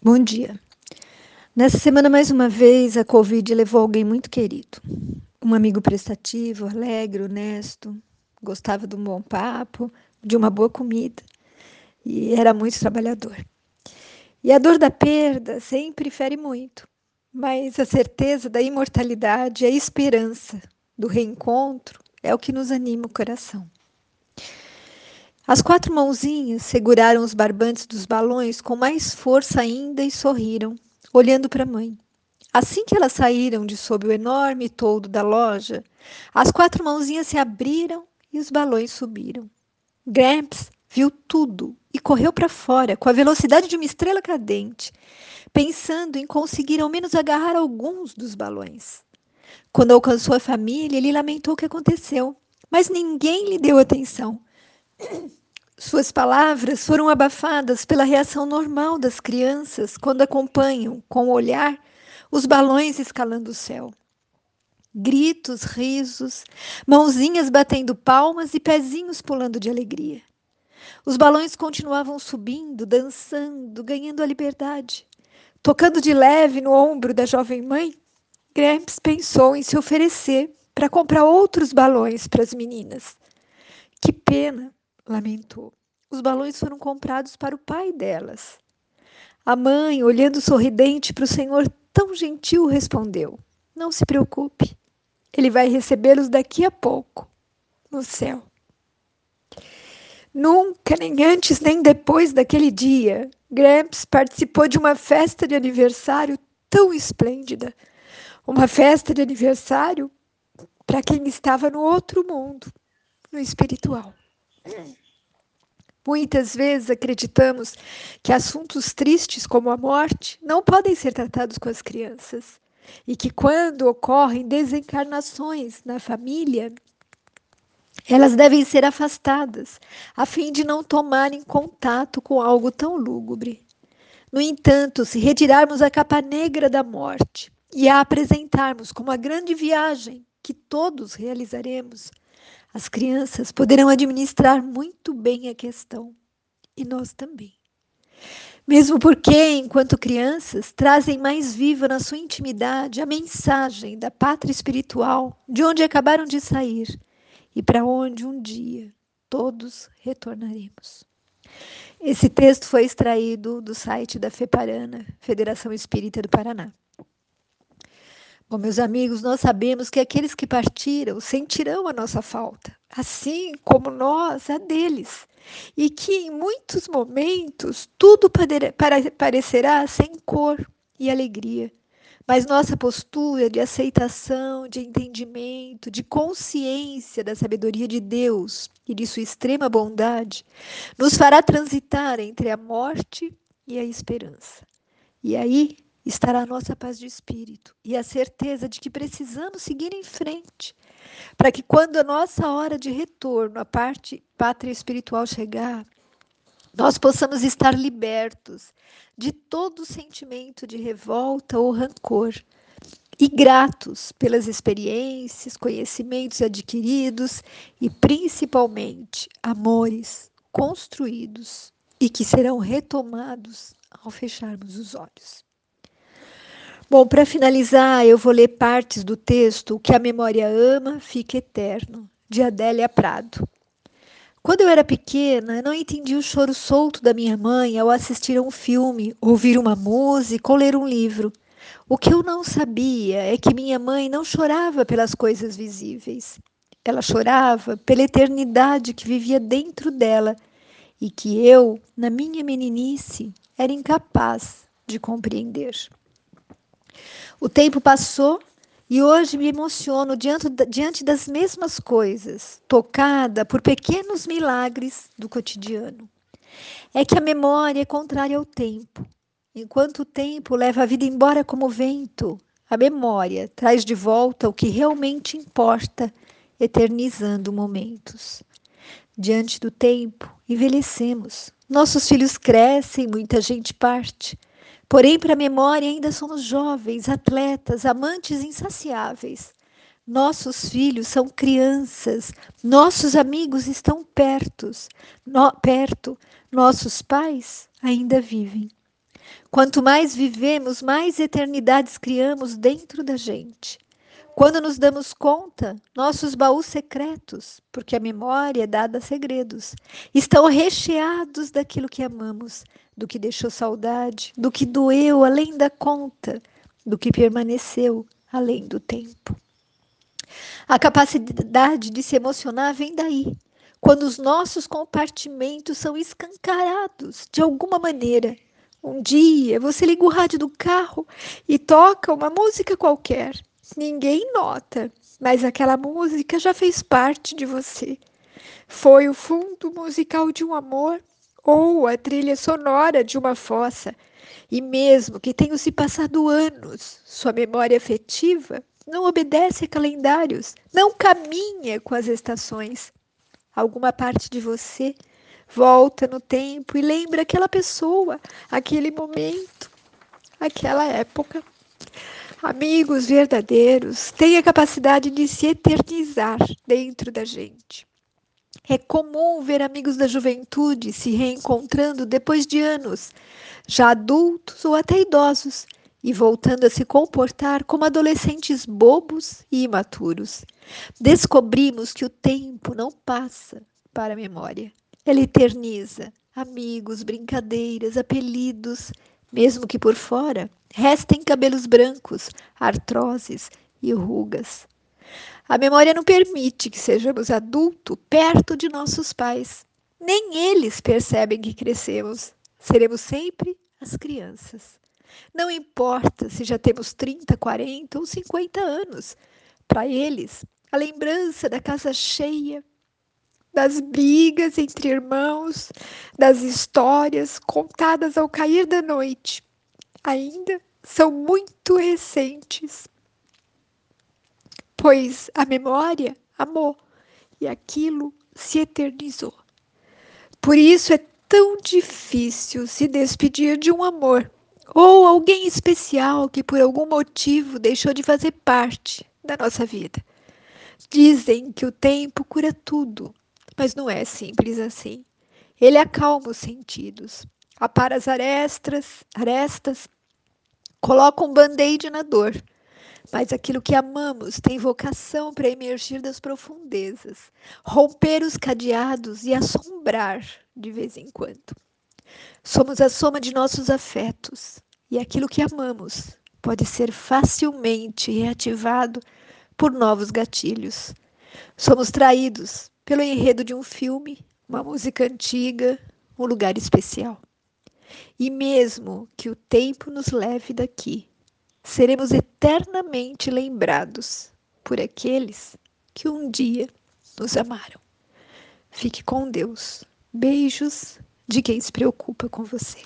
Bom dia. Nessa semana, mais uma vez, a Covid levou alguém muito querido. Um amigo prestativo, alegre, honesto, gostava de um bom papo, de uma boa comida e era muito trabalhador. E a dor da perda sempre fere muito, mas a certeza da imortalidade, a esperança do reencontro é o que nos anima o coração. As quatro mãozinhas seguraram os barbantes dos balões com mais força ainda e sorriram, olhando para a mãe. Assim que elas saíram de sob o enorme toldo da loja, as quatro mãozinhas se abriram e os balões subiram. Gramps viu tudo e correu para fora com a velocidade de uma estrela cadente, pensando em conseguir ao menos agarrar alguns dos balões. Quando alcançou a família, ele lamentou o que aconteceu, mas ninguém lhe deu atenção. Suas palavras foram abafadas pela reação normal das crianças quando acompanham, com o olhar, os balões escalando o céu. Gritos, risos, mãozinhas batendo palmas e pezinhos pulando de alegria. Os balões continuavam subindo, dançando, ganhando a liberdade. Tocando de leve no ombro da jovem mãe, Gramps pensou em se oferecer para comprar outros balões para as meninas. Que pena! Lamentou. Os balões foram comprados para o pai delas. A mãe, olhando sorridente para o senhor tão gentil, respondeu: Não se preocupe, ele vai recebê-los daqui a pouco, no céu. Nunca, nem antes nem depois daquele dia, Gramps participou de uma festa de aniversário tão esplêndida. Uma festa de aniversário para quem estava no outro mundo, no espiritual. Muitas vezes acreditamos que assuntos tristes como a morte não podem ser tratados com as crianças e que quando ocorrem desencarnações na família, elas devem ser afastadas a fim de não tomarem contato com algo tão lúgubre. No entanto, se retirarmos a capa negra da morte e a apresentarmos como a grande viagem que todos realizaremos, as crianças poderão administrar muito bem a questão e nós também. Mesmo porque, enquanto crianças, trazem mais viva na sua intimidade a mensagem da pátria espiritual de onde acabaram de sair e para onde um dia todos retornaremos. Esse texto foi extraído do site da FEPARANA, Federação Espírita do Paraná. Bom, meus amigos, nós sabemos que aqueles que partiram sentirão a nossa falta, assim como nós a deles, e que em muitos momentos tudo parecerá sem cor e alegria. Mas nossa postura de aceitação, de entendimento, de consciência da sabedoria de Deus e de sua extrema bondade nos fará transitar entre a morte e a esperança. E aí estará a nossa paz de espírito e a certeza de que precisamos seguir em frente, para que quando a nossa hora de retorno à parte pátria espiritual chegar, nós possamos estar libertos de todo sentimento de revolta ou rancor e gratos pelas experiências, conhecimentos adquiridos e principalmente amores construídos e que serão retomados ao fecharmos os olhos. Bom, para finalizar, eu vou ler partes do texto O que a memória ama fica eterno, de Adélia Prado. Quando eu era pequena, não entendi o choro solto da minha mãe ao assistir a um filme, ouvir uma música ou ler um livro. O que eu não sabia é que minha mãe não chorava pelas coisas visíveis. Ela chorava pela eternidade que vivia dentro dela e que eu, na minha meninice, era incapaz de compreender. O tempo passou e hoje me emociono diante, diante das mesmas coisas, tocada por pequenos milagres do cotidiano. É que a memória é contrária ao tempo. Enquanto o tempo leva a vida embora como vento, a memória traz de volta o que realmente importa, eternizando momentos. Diante do tempo, envelhecemos. Nossos filhos crescem, muita gente parte. Porém, para a memória, ainda somos jovens, atletas, amantes insaciáveis. Nossos filhos são crianças, nossos amigos estão pertos, no, perto, nossos pais ainda vivem. Quanto mais vivemos, mais eternidades criamos dentro da gente. Quando nos damos conta, nossos baús secretos, porque a memória é dada a segredos, estão recheados daquilo que amamos, do que deixou saudade, do que doeu além da conta, do que permaneceu além do tempo. A capacidade de se emocionar vem daí, quando os nossos compartimentos são escancarados de alguma maneira. Um dia você liga o rádio do carro e toca uma música qualquer Ninguém nota, mas aquela música já fez parte de você. Foi o fundo musical de um amor ou a trilha sonora de uma fossa. E mesmo que tenham se passado anos, sua memória afetiva não obedece a calendários, não caminha com as estações. Alguma parte de você volta no tempo e lembra aquela pessoa, aquele momento, aquela época. Amigos verdadeiros têm a capacidade de se eternizar dentro da gente. É comum ver amigos da juventude se reencontrando depois de anos, já adultos ou até idosos, e voltando a se comportar como adolescentes bobos e imaturos. Descobrimos que o tempo não passa para a memória, ele eterniza amigos, brincadeiras, apelidos, mesmo que por fora restem cabelos brancos, artroses e rugas. A memória não permite que sejamos adultos perto de nossos pais. Nem eles percebem que crescemos. Seremos sempre as crianças. Não importa se já temos 30, 40 ou 50 anos. Para eles, a lembrança da casa cheia, das brigas entre irmãos, das histórias contadas ao cair da noite, ainda são muito recentes, pois a memória amou e aquilo se eternizou. Por isso é tão difícil se despedir de um amor ou alguém especial que por algum motivo deixou de fazer parte da nossa vida. Dizem que o tempo cura tudo, mas não é simples assim. Ele acalma os sentidos, apara as arestas, arestas, coloca um band-aid na dor. Mas aquilo que amamos tem vocação para emergir das profundezas, romper os cadeados e assombrar de vez em quando. Somos a soma de nossos afetos, e aquilo que amamos pode ser facilmente reativado por novos gatilhos. Somos traídos pelo enredo de um filme, uma música antiga, um lugar especial. E mesmo que o tempo nos leve daqui, seremos eternamente lembrados por aqueles que um dia nos amaram. Fique com Deus. Beijos de quem se preocupa com você.